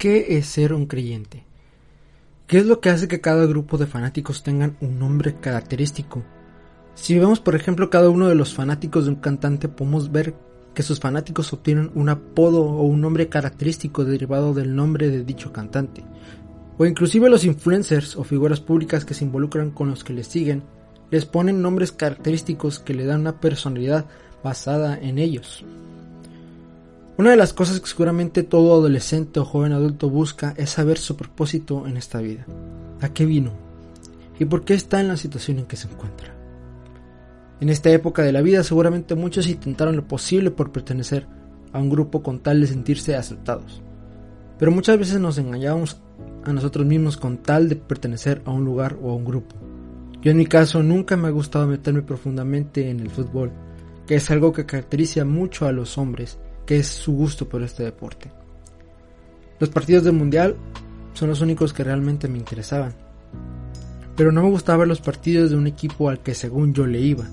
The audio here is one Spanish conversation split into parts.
¿Qué es ser un creyente? ¿Qué es lo que hace que cada grupo de fanáticos tengan un nombre característico? Si vemos por ejemplo cada uno de los fanáticos de un cantante podemos ver que sus fanáticos obtienen un apodo o un nombre característico derivado del nombre de dicho cantante. O inclusive los influencers o figuras públicas que se involucran con los que les siguen les ponen nombres característicos que le dan una personalidad basada en ellos. Una de las cosas que seguramente todo adolescente o joven adulto busca es saber su propósito en esta vida. ¿A qué vino? ¿Y por qué está en la situación en que se encuentra? En esta época de la vida seguramente muchos intentaron lo posible por pertenecer a un grupo con tal de sentirse aceptados. Pero muchas veces nos engañamos a nosotros mismos con tal de pertenecer a un lugar o a un grupo. Yo en mi caso nunca me ha gustado meterme profundamente en el fútbol, que es algo que caracteriza mucho a los hombres que es su gusto por este deporte. Los partidos del mundial son los únicos que realmente me interesaban. Pero no me gustaba ver los partidos de un equipo al que según yo le iba.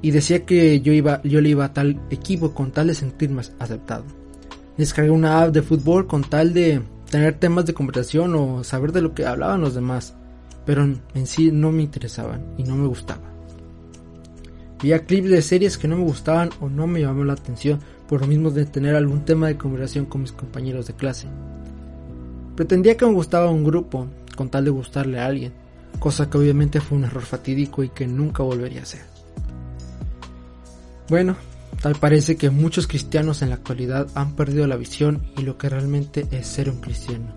Y decía que yo, iba, yo le iba a tal equipo con tal de sentirme aceptado. Descargué una app de fútbol con tal de tener temas de conversación o saber de lo que hablaban los demás. Pero en sí no me interesaban y no me gustaba. Veía clips de series que no me gustaban o no me llamaban la atención por lo mismo de tener algún tema de conversación con mis compañeros de clase. Pretendía que me gustaba un grupo con tal de gustarle a alguien, cosa que obviamente fue un error fatídico y que nunca volvería a hacer. Bueno, tal parece que muchos cristianos en la actualidad han perdido la visión y lo que realmente es ser un cristiano,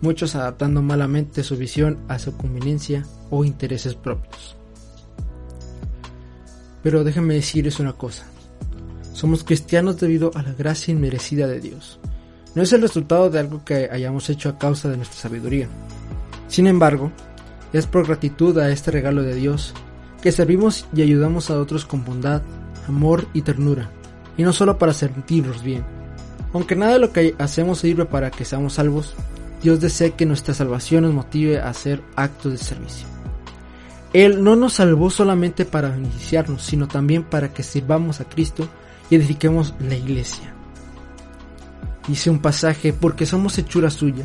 muchos adaptando malamente su visión a su conveniencia o intereses propios. Pero déjenme decirles una cosa. Somos cristianos debido a la gracia inmerecida de Dios. No es el resultado de algo que hayamos hecho a causa de nuestra sabiduría. Sin embargo, es por gratitud a este regalo de Dios que servimos y ayudamos a otros con bondad, amor y ternura, y no solo para sentirnos bien. Aunque nada de lo que hacemos sirve para que seamos salvos, Dios desea que nuestra salvación nos motive a hacer actos de servicio. Él no nos salvó solamente para beneficiarnos, sino también para que sirvamos a Cristo y edifiquemos la iglesia. Dice un pasaje, porque somos hechura suya,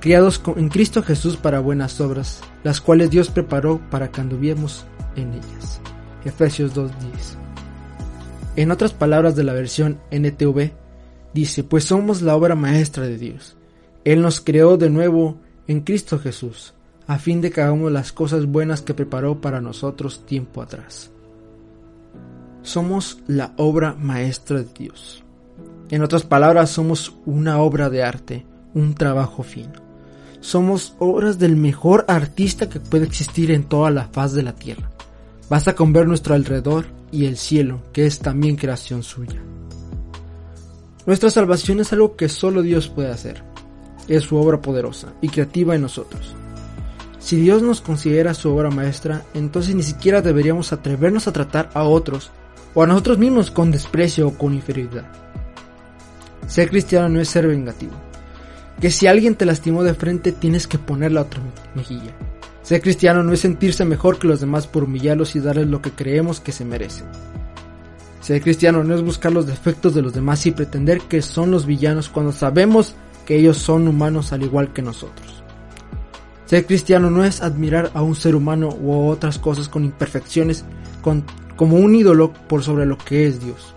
criados en Cristo Jesús para buenas obras, las cuales Dios preparó para que anduviéramos en ellas. Efesios 2.10. En otras palabras de la versión NTV, dice, pues somos la obra maestra de Dios. Él nos creó de nuevo en Cristo Jesús a fin de que hagamos las cosas buenas que preparó para nosotros tiempo atrás. Somos la obra maestra de Dios. En otras palabras, somos una obra de arte, un trabajo fino. Somos obras del mejor artista que puede existir en toda la faz de la tierra. Basta con ver nuestro alrededor y el cielo, que es también creación suya. Nuestra salvación es algo que solo Dios puede hacer. Es su obra poderosa y creativa en nosotros. Si Dios nos considera su obra maestra, entonces ni siquiera deberíamos atrevernos a tratar a otros o a nosotros mismos con desprecio o con inferioridad. Ser cristiano no es ser vengativo. Que si alguien te lastimó de frente tienes que ponerle la otra mejilla. Ser cristiano no es sentirse mejor que los demás por humillarlos y darles lo que creemos que se merecen. Ser cristiano no es buscar los defectos de los demás y pretender que son los villanos cuando sabemos que ellos son humanos al igual que nosotros. Ser cristiano no es admirar a un ser humano u otras cosas con imperfecciones como un ídolo por sobre lo que es Dios.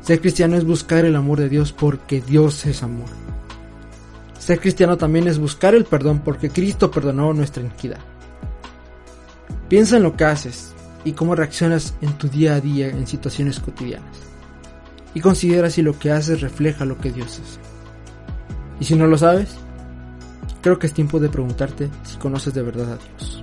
Ser cristiano es buscar el amor de Dios porque Dios es amor. Ser cristiano también es buscar el perdón porque Cristo perdonó nuestra iniquidad. Piensa en lo que haces y cómo reaccionas en tu día a día en situaciones cotidianas. Y considera si lo que haces refleja lo que Dios es. Y si no lo sabes, Creo que es tiempo de preguntarte si conoces de verdad a Dios.